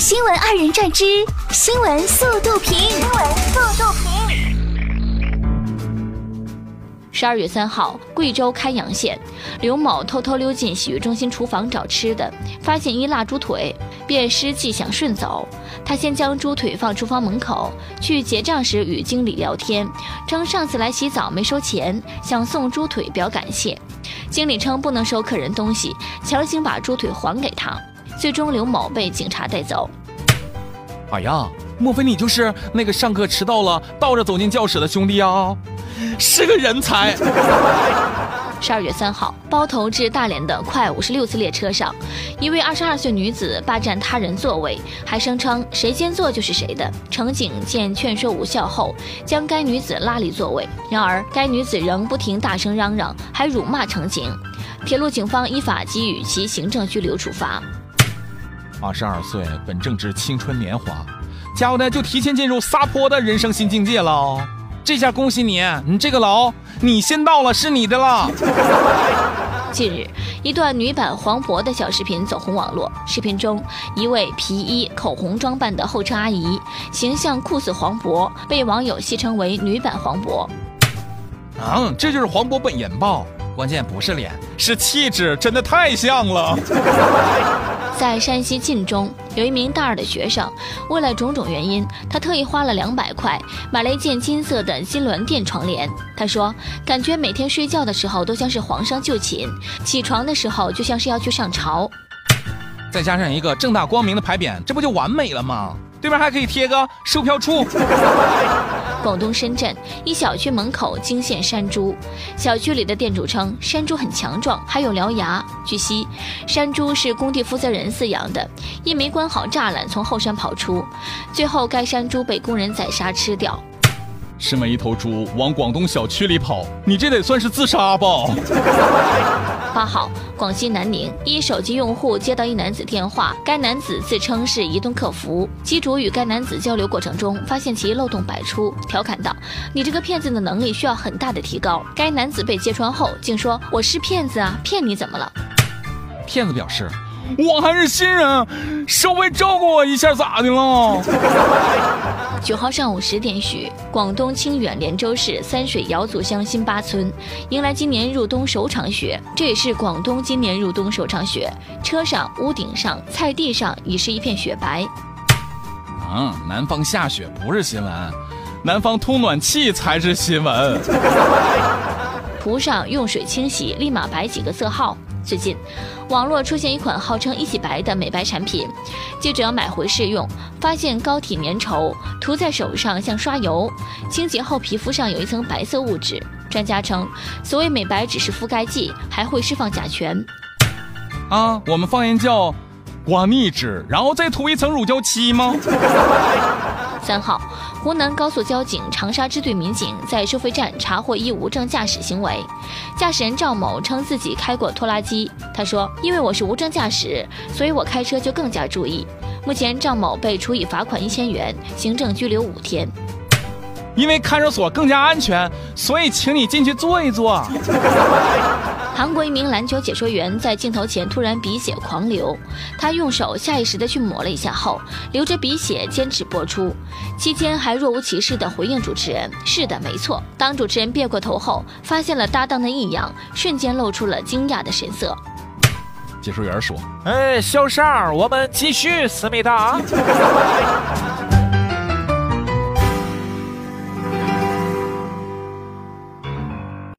新闻二人转之新闻速度评。新闻速度评。十二月三号，贵州开阳县刘某偷偷溜进洗浴中心厨房找吃的，发现一腊猪腿，便失计想顺走。他先将猪腿放厨房门口，去结账时与经理聊天，称上次来洗澡没收钱，想送猪腿表感谢。经理称不能收客人东西，强行把猪腿还给他。最终，刘某被警察带走。哎呀，莫非你就是那个上课迟到了，倒着走进教室的兄弟啊？是个人才。十二月三号，包头至大连的快五十六次列车上，一位二十二岁女子霸占他人座位，还声称谁先坐就是谁的。乘警见劝说无效后，将该女子拉离座位。然而，该女子仍不停大声嚷嚷，还辱骂乘警。铁路警方依法给予其行政拘留处罚。二十二岁，本正值青春年华，家伙呢就提前进入撒泼的人生新境界了。这下恭喜你，你这个牢你先到了，是你的了。近日，一段女版黄渤的小视频走红网络。视频中，一位皮衣、口红装扮的候车阿姨，形象酷似黄渤，被网友戏称为“女版黄渤”。啊，这就是黄渤本人吧？关键不是脸，是气质，真的太像了。在山西晋中，有一名大二的学生，为了种种原因，他特意花了两百块买了一件金色的金銮殿床帘。他说，感觉每天睡觉的时候都像是皇上就寝，起床的时候就像是要去上朝。再加上一个正大光明的牌匾，这不就完美了吗？对面还可以贴个售票处。广东深圳一小区门口惊现山猪，小区里的店主称山猪很强壮，还有獠牙。据悉，山猪是工地负责人饲养的，因没关好栅栏从后山跑出，最后该山猪被工人宰杀吃掉。这么一头猪往广东小区里跑，你这得算是自杀吧？八号，广西南宁一手机用户接到一男子电话，该男子自称是移动客服，机主与该男子交流过程中，发现其漏洞百出，调侃道：“你这个骗子的能力需要很大的提高。”该男子被揭穿后，竟说：“我是骗子啊，骗你怎么了？”骗子表示。我还是新人，稍微照顾我一下咋的了？九号上午十点许，广东清远连州市三水瑶族乡新八村迎来今年入冬首场雪，这也是广东今年入冬首场雪。车上、屋顶上、菜地上已是一片雪白。嗯，南方下雪不是新闻，南方通暖气才是新闻。涂上用水清洗，立马白几个色号。最近，网络出现一款号称“一洗白”的美白产品，记者买回试用，发现膏体粘稠，涂在手上像刷油，清洁后皮肤上有一层白色物质。专家称，所谓美白只是覆盖剂，还会释放甲醛。啊，我们方言叫刮腻纸，然后再涂一层乳胶漆吗？三号，湖南高速交警长沙支队民警在收费站查获一无证驾驶行为。驾驶人赵某称自己开过拖拉机，他说：“因为我是无证驾驶，所以我开车就更加注意。”目前，赵某被处以罚款一千元，行政拘留五天。因为看守所更加安全，所以请你进去坐一坐。韩国一名篮球解说员在镜头前突然鼻血狂流，他用手下意识的去抹了一下后，流着鼻血坚持播出，期间还若无其事的回应主持人：“是的，没错。”当主持人别过头后，发现了搭档的异样，瞬间露出了惊讶的神色。解说员说：“哎，小尚，我们继续，思密达。”